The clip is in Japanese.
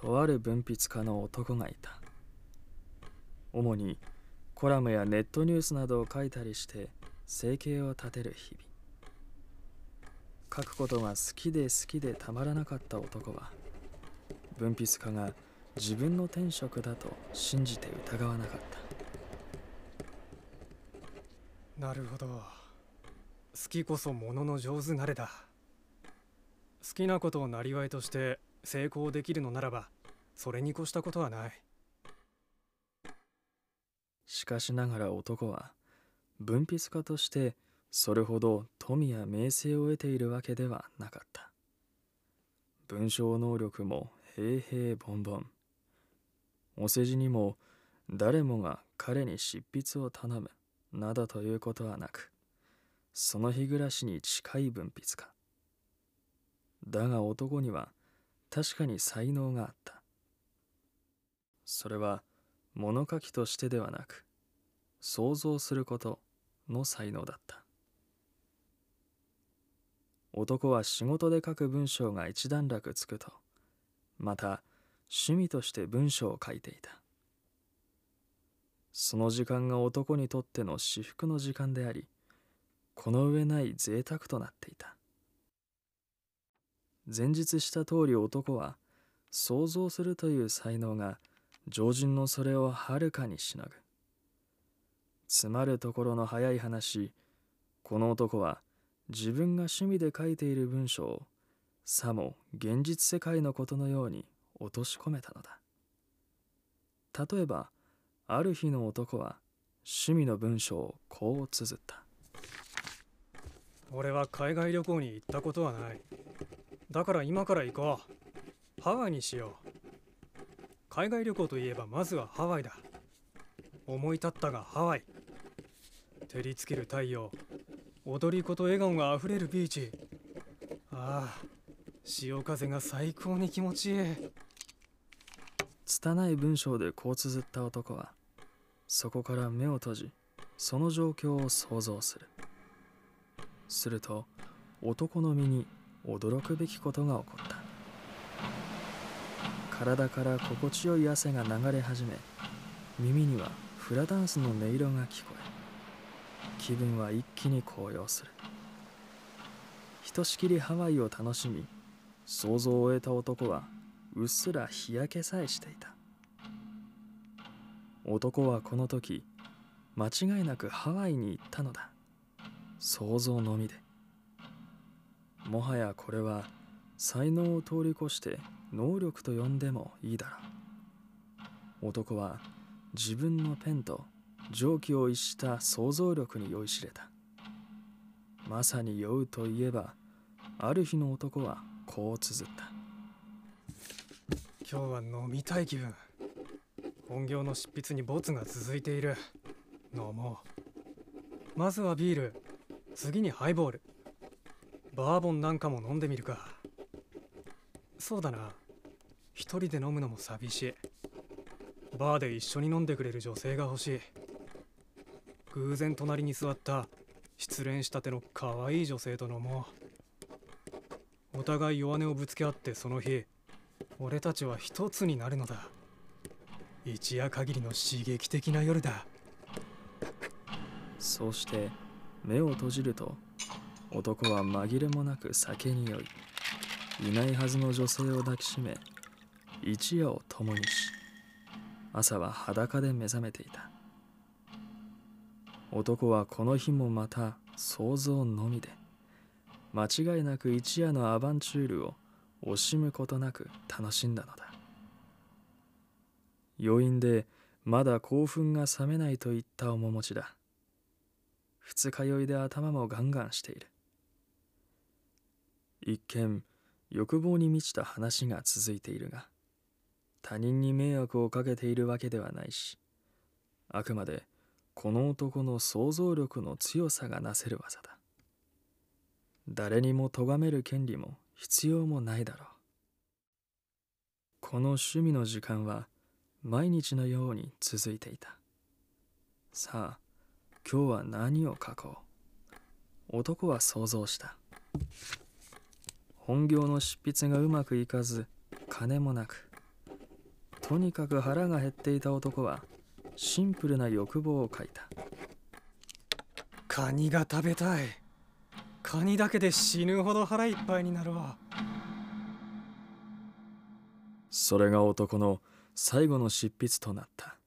とある文筆家の男がいた。主にコラムやネットニュースなどを書いたりして生計を立てる日々。書くことが好きで好きでたまらなかった男は文筆家が自分の天職だと信じて疑わなかった。なるほど。好きこそものの上手なれだ。好きなことをなりわいとして成功できるのならばそれに越したことはない。しかしながら男は文筆家としてそれほど富や名声を得ているわけではなかった。文章能力も平々凡々お世辞にも誰もが彼に執筆を頼むなどということはなくその日暮らしに近い文筆家。だが男には確かに才能があった。それは物書きとしてではなく想像することの才能だった。男は仕事で書く文章が一段落つくとまた趣味として文章を書いていた。その時間が男にとっての至福の時間でありこの上ない贅沢となっていた。前述した通り男は想像するという才能が常人のそれをはるかにしのぐ。つまるところの早い話この男は自分が趣味で書いている文章をさも現実世界のことのように落とし込めたのだ。例えばある日の男は趣味の文章をこう綴った。俺は海外旅行に行ったことはない。だから今から行こう。ハワイにしよう。海外旅行といえばまずはハワイだ。思い立ったがハワイ。照りつける太陽。踊り子と笑顔があふれるビーチ。ああ潮風が最高に気持ちいい。拙い文章でこう綴った男はそこから目を閉じその状況を想像する。すると男の身に驚くべきことが起こった。体から心地よい汗が流れ始め耳にはフラダンスの音色が聞こえ気分は一気に高揚する。ひとしきりハワイを楽しみ想像を終えた男はうっすら日焼けさえしていた。男はこの時間違いなくハワイに行ったのだ。想像のみで。もはやこれは才能を通り越して能力と呼んでもいいだろう。男は自分のペンと常軌を逸した想像力に酔いしれた。まさに酔うといえばある日の男はこう綴った。今日は飲みたい気分。本業の執筆にボツが続いている。飲もう。まずはビール。次にハイボール。バーボンなんかも飲んでみるか。そうだな。一人で飲むのも寂しい。バーで一緒に飲んでくれる女性が欲しい。偶然隣に座った。失恋したての可愛い女性と飲もう。お互い弱音をぶつけ合ってその日俺たちは一つになるのだ。一夜限りの刺激的な夜だ。そうして目を閉じると男は紛れもなく酒に酔いいないはずの女性を抱きしめ一夜を共にし朝は裸で目覚めていた。男はこの日もまた想像のみで間違いなく一夜のアバンチュールを惜しむことなく楽しんだのだ。余韻でまだ興奮が冷めないといった面持ちだ。二日酔いで頭もガンガンしている。一見欲望に満ちた話が続いているが他人に迷惑をかけているわけではないしあくまでこの男の想像力の強さがなせる技だ。誰にも咎める権利も必要もないだろう。この趣味の時間は毎日のように続いていた。さあ今日は何を書こう？男は想像した。本業の執筆がうまくいかず金もなく。とにかく腹が減っていた男はシンプルな欲望を書いた。カニが食べたい。カニだけで死ぬほど腹いっぱいになるわ。それが男の最後の執筆となった